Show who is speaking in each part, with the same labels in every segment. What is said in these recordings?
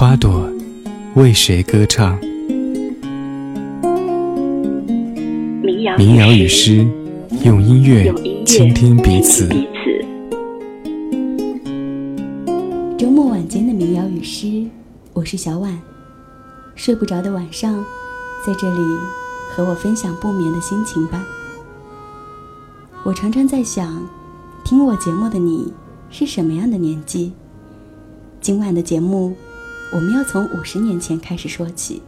Speaker 1: 花朵为谁歌唱？民谣与诗，用音乐倾听彼此。
Speaker 2: 周末晚间的民谣与诗，我是小婉。睡不着的晚上，在这里和我分享不眠的心情吧。我常常在想，听我节目的你是什么样的年纪？今晚的节目。我们要从五十年前开始说起。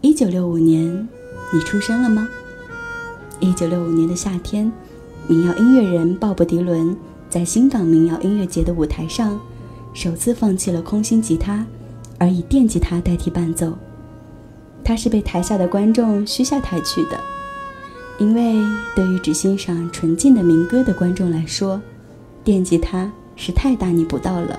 Speaker 2: 一九六五年，你出生了吗？一九六五年的夏天，民谣音乐人鲍勃迪伦在新港民谣音乐节的舞台上，首次放弃了空心吉他，而以电吉他代替伴奏。他是被台下的观众嘘下台去的，因为对于只欣赏纯净的民歌的观众来说，电吉他是太大逆不道了。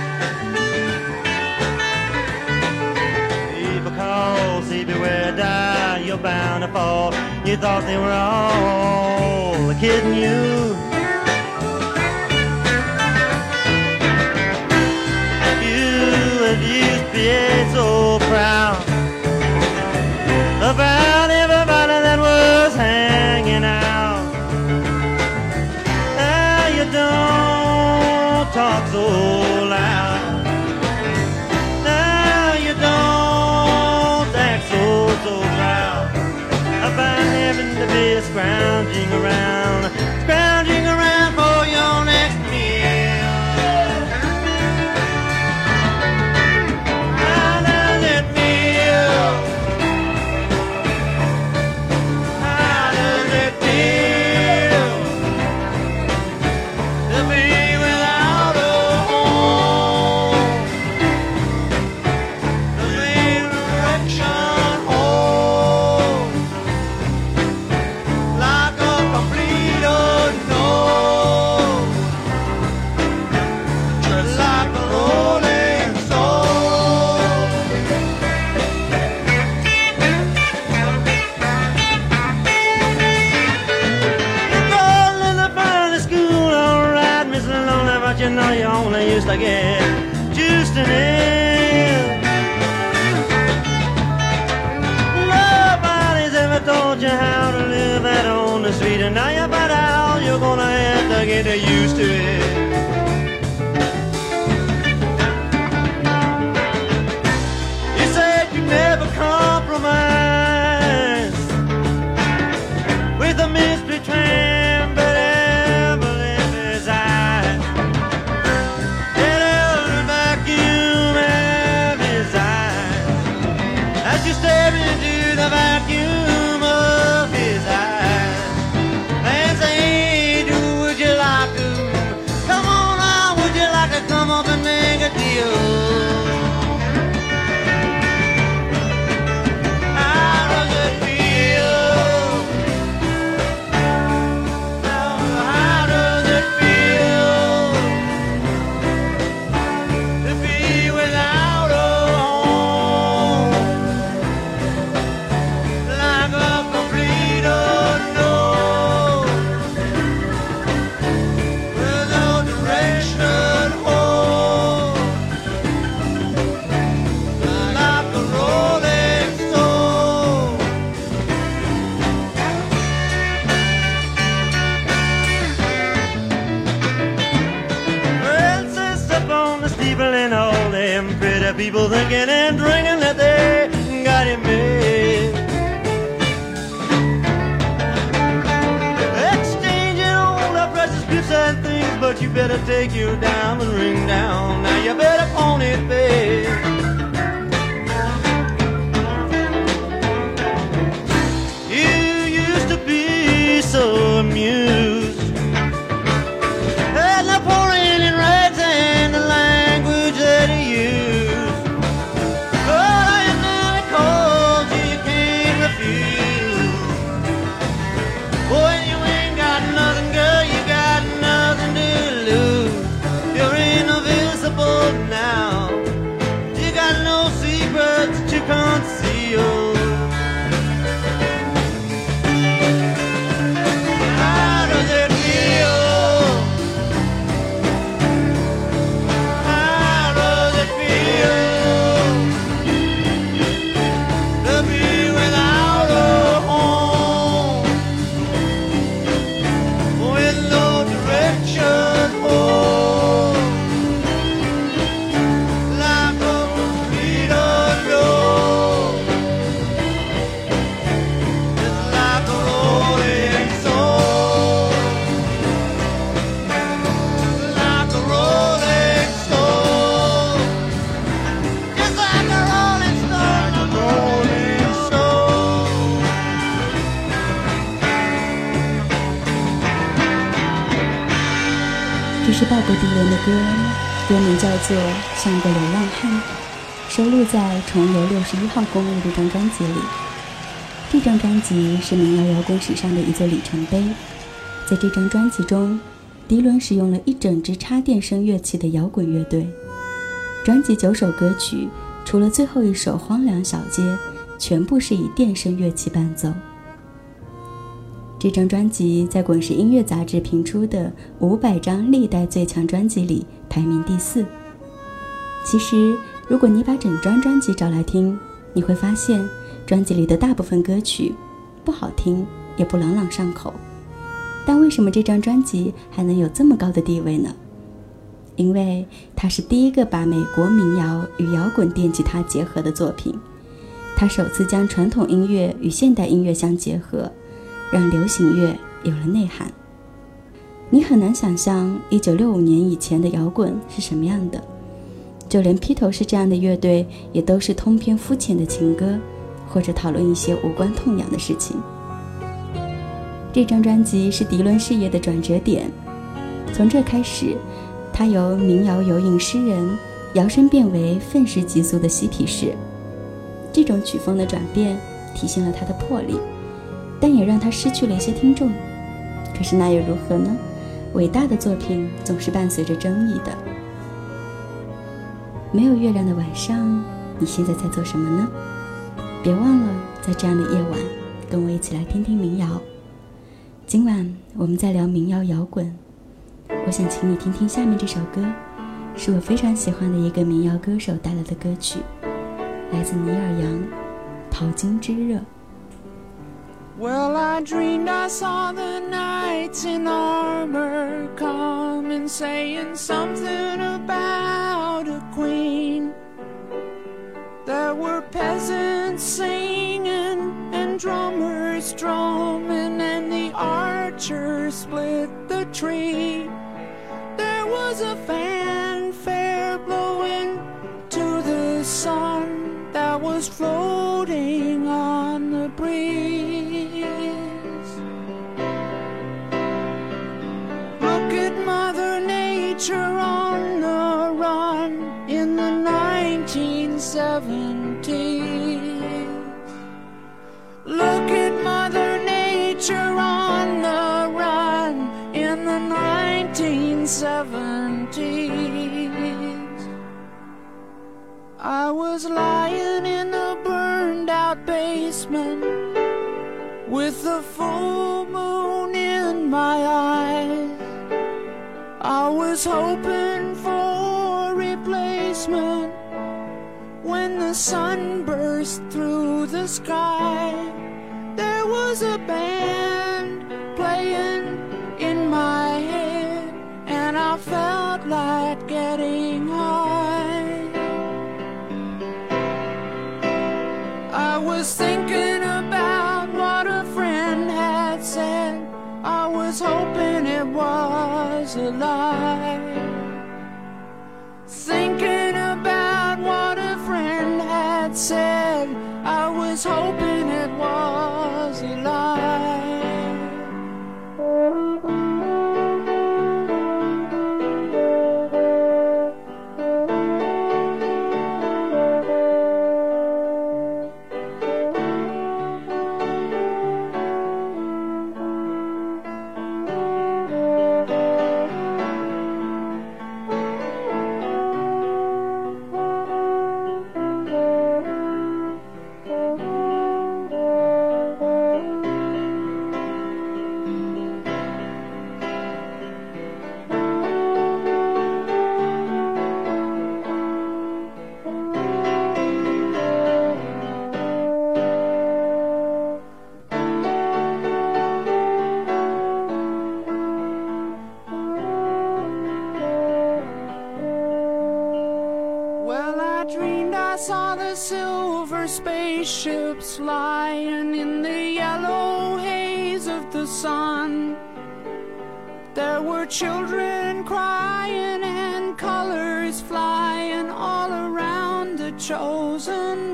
Speaker 3: beware, die, you're bound to fall. You thought they were all kidding you. You have used to be so proud about everybody that was hanging out. Now you don't talk so the bass grounding around. Them people thinking and drinking that they got him made. Exchanging all the precious gifts and things, but you better take your diamond ring down. Now you better pawn it, babe.
Speaker 2: 这是鲍勃迪伦的歌，歌名叫做《像个流浪汉》，收录在《重游六十一号公路》这张专辑里。这张专辑是民谣摇滚史上的一座里程碑。在这张专辑中，迪伦使用了一整支插电声乐器的摇滚乐队。专辑九首歌曲，除了最后一首《荒凉小街》，全部是以电声乐器伴奏。这张专辑在滚石音乐杂志评出的五百张历代最强专辑里排名第四。其实，如果你把整张专辑找来听，你会发现，专辑里的大部分歌曲不好听，也不朗朗上口。但为什么这张专辑还能有这么高的地位呢？因为它是第一个把美国民谣与摇滚电吉他结合的作品，它首次将传统音乐与现代音乐相结合。让流行乐有了内涵。你很难想象1965年以前的摇滚是什么样的，就连披头士这样的乐队也都是通篇肤浅的情歌，或者讨论一些无关痛痒的事情。这张专辑是迪伦事业的转折点，从这开始，他由民谣游吟诗人摇身变为愤世嫉俗的嬉皮士。这种曲风的转变体现了他的魄力。但也让他失去了一些听众。可是那又如何呢？伟大的作品总是伴随着争议的。没有月亮的晚上，你现在在做什么呢？别忘了，在这样的夜晚，跟我一起来听听民谣。今晚我们在聊民谣摇滚，我想请你听听下面这首歌，是我非常喜欢的一个民谣歌手带来的歌曲，来自尼尔·杨，《淘金之热》。
Speaker 4: Well, I dreamed I saw the knights in armor come and saying something about a queen. There were peasants singing and drummers drumming, and the archers split the tree. There was a fanfare blowing to the sun that was floating 1970s. Look at Mother Nature on the run in the 1970s. I was lying in a burned out basement with the full moon in my eyes. I was hoping for replacement when the sun burst through the sky, there was a band playing in my head, and I felt like getting high.
Speaker 5: I was thinking about what a friend had said, I was hoping it was a lie. Said. I was hoping chosen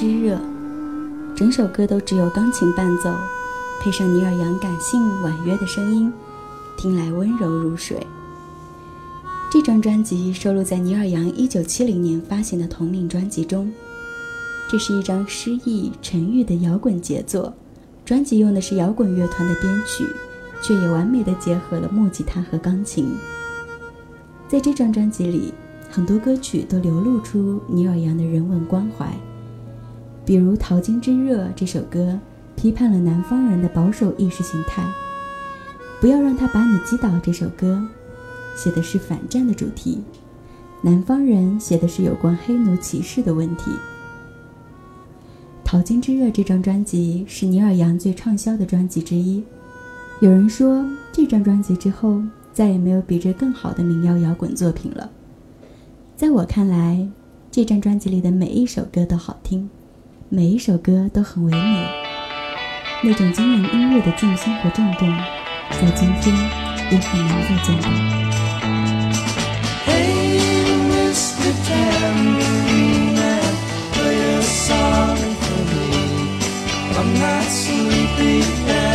Speaker 2: 之热》，整首歌都只有钢琴伴奏，配上尼尔杨感性婉约的声音，听来温柔如水。这张专辑收录在尼尔杨1970年发行的同名专辑中。这是一张诗意沉郁的摇滚杰作，专辑用的是摇滚乐团的编曲，却也完美的结合了木吉他和钢琴。在这张专辑里，很多歌曲都流露出尼尔杨的人文关怀，比如《淘金之热》这首歌，批判了南方人的保守意识形态。不要让他把你击倒。这首歌写的是反战的主题，南方人写的是有关黑奴歧视的问题。《淘金之热》这张专辑是尼尔杨最畅销的专辑之一。有人说，这张专辑之后再也没有比这更好的民谣摇滚作品了。在我看来，这张专辑里的每一首歌都好听，每一首歌都很唯美。那种精灵音乐的静心和震动，在今天也很难再见到。
Speaker 5: Hey, Mr. Tambourine Man, play a song for me. I'm not sleepy and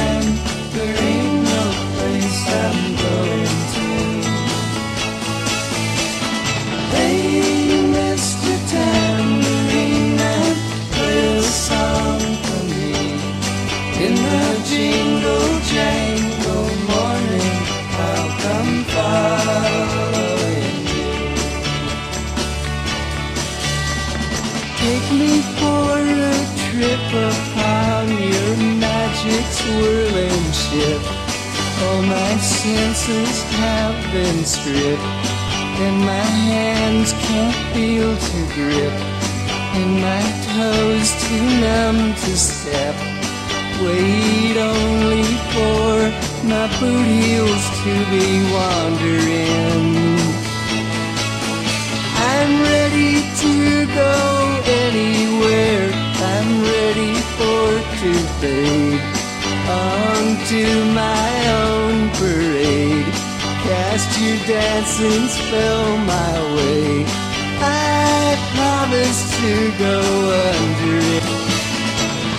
Speaker 5: swirling ship. All my senses have been stripped, and my hands can't feel to grip, and my toes too numb to step. Wait only for my boot heels to be wandering. I'm ready to go anywhere. I'm ready for to fade onto my own parade. Cast your dancing spell my way. I promise to go under it.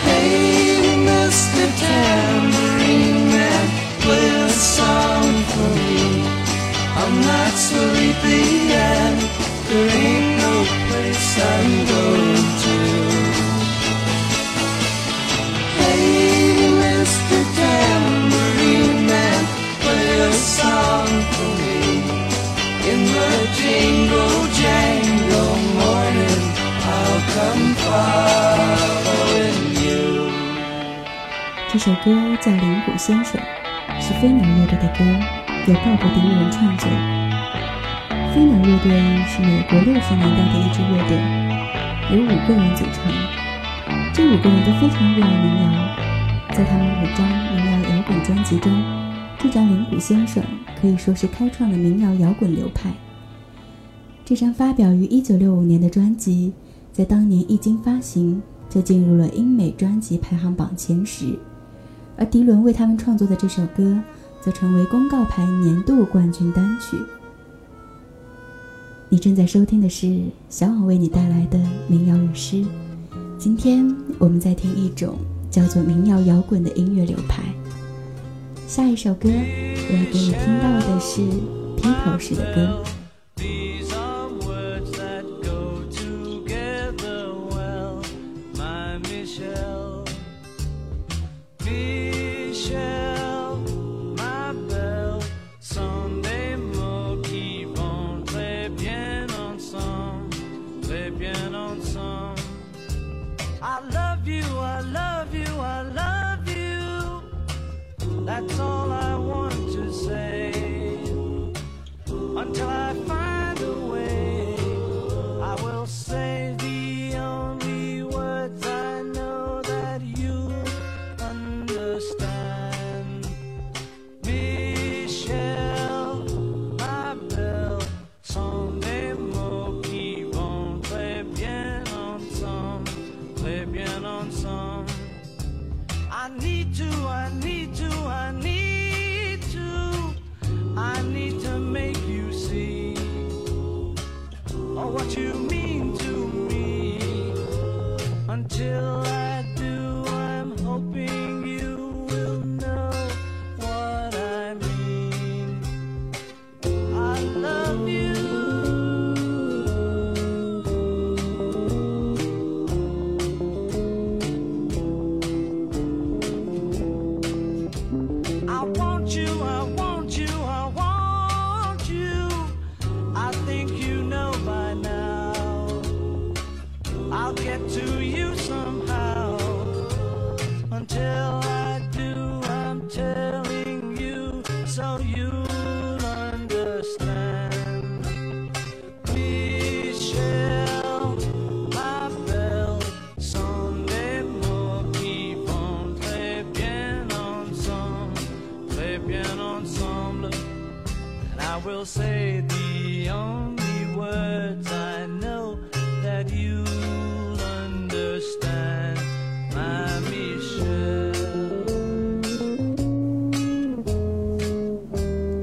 Speaker 5: Hey, Mr. Tambourine Man, play a song for me. I'm not sleepy
Speaker 2: 首歌叫《灵谷先生》，是飞鸟乐队的歌，由鲍勃迪伦创作。飞鸟乐队是美国六十年代的一支乐队，由五个人组成。这五个人都非常热爱民谣，在他们五张民谣摇滚专辑中，这张《灵谷先生》可以说是开创了民谣摇滚流派。这张发表于1965年的专辑，在当年一经发行就进入了英美专辑排行榜前十，而迪伦为他们创作的这首歌，则成为公告牌年度冠军单曲。你正在收听的是小网为你带来的民谣与诗，今天我们在听一种叫做民谣摇滚的音乐流派。下一首歌，我要给你听到的是披头士的歌。
Speaker 5: Love you, I love you, I love you. That's all I want to say until I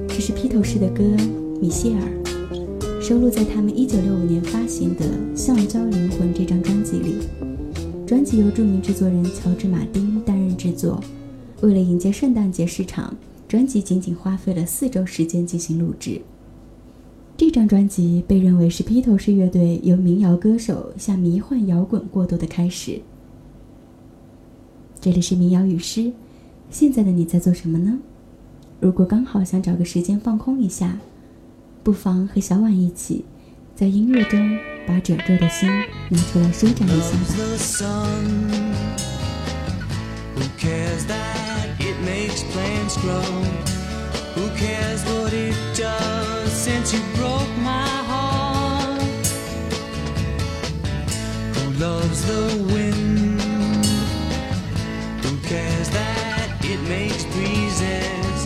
Speaker 2: 这是披头士的歌《米歇尔》，收录在他们1965年发行的《橡胶灵魂》这张专辑里。专辑由著名制作人乔治·马丁担任制作。为了迎接圣诞节市场，专辑仅仅花费了四周时间进行录制。这张专辑被认为是披头士乐队由民谣歌手向迷幻摇滚过渡的开始。这里是民谣与诗，现在的你在做什么呢？如果刚好想找个时间放空一下，不妨和小婉一起，在音乐中把褶皱的心拿出来舒展一下吧。
Speaker 5: Who cares what it does since you broke my heart? Who loves the wind? Who cares that it makes breezes?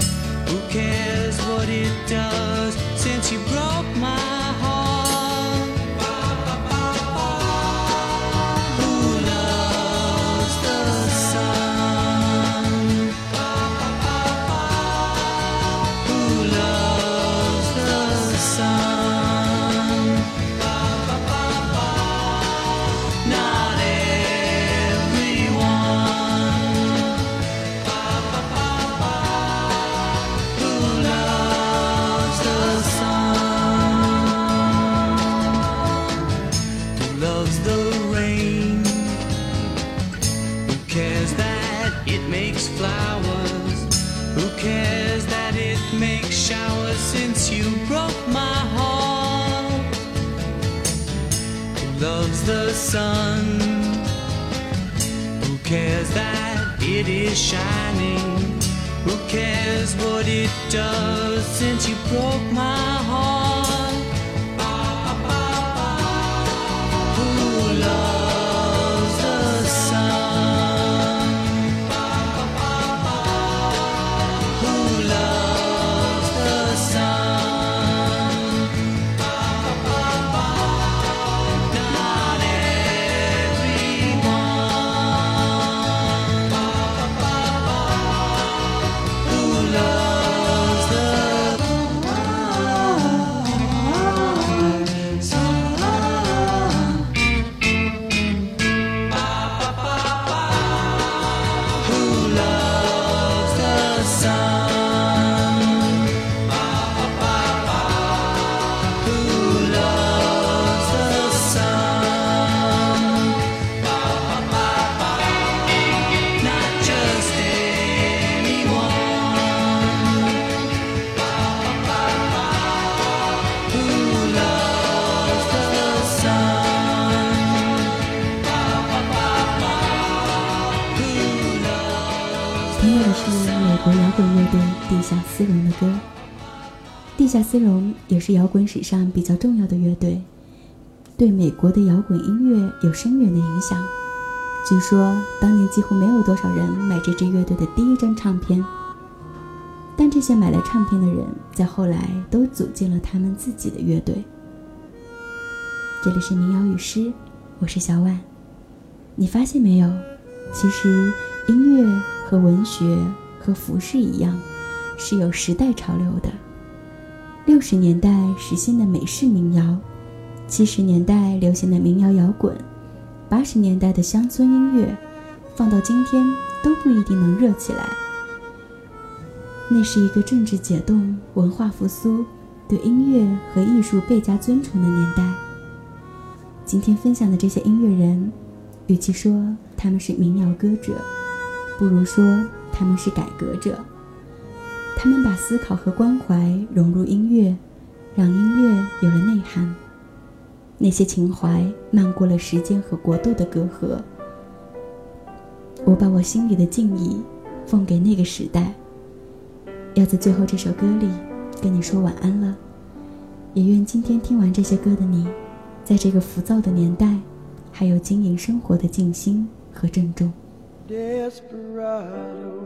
Speaker 5: Who cares what it does since you broke my heart?
Speaker 2: 地下丝绒的歌。地下丝绒也是摇滚史上比较重要的乐队，对美国的摇滚音乐有深远的影响。据说当年几乎没有多少人买这支乐队的第一张唱片，但这些买来唱片的人在后来都组建了他们自己的乐队。这里是民谣与诗，我是小婉。你发现没有？其实音乐和文学和服饰一样，是有时代潮流的。六十年代时兴的美式民谣，七十年代流行的民谣摇滚，八十年代的乡村音乐，放到今天都不一定能热起来。那是一个政治解冻、文化复苏、对音乐和艺术倍加尊崇的年代。今天分享的这些音乐人，与其说他们是民谣歌者，不如说他们是改革者。他们把思考和关怀融入音乐，让音乐有了内涵。那些情怀漫过了时间和国度的隔阂。我把我心里的敬意奉给那个时代。要在最后这首歌里跟你说晚安了。也愿今天听完这些歌的你，在这个浮躁的年代，还有经营生活的静心和郑重。
Speaker 6: Desperado,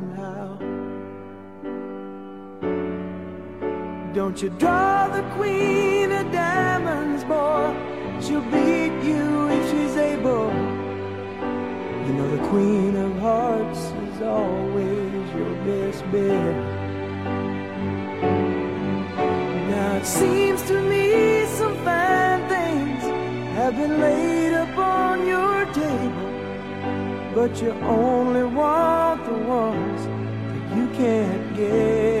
Speaker 6: Don't you draw the queen of diamonds, boy? She'll beat you if she's able. You know the queen of hearts is always your best bet. Now it seems to me some fine things have been laid upon your table but you only want the ones that you can't get.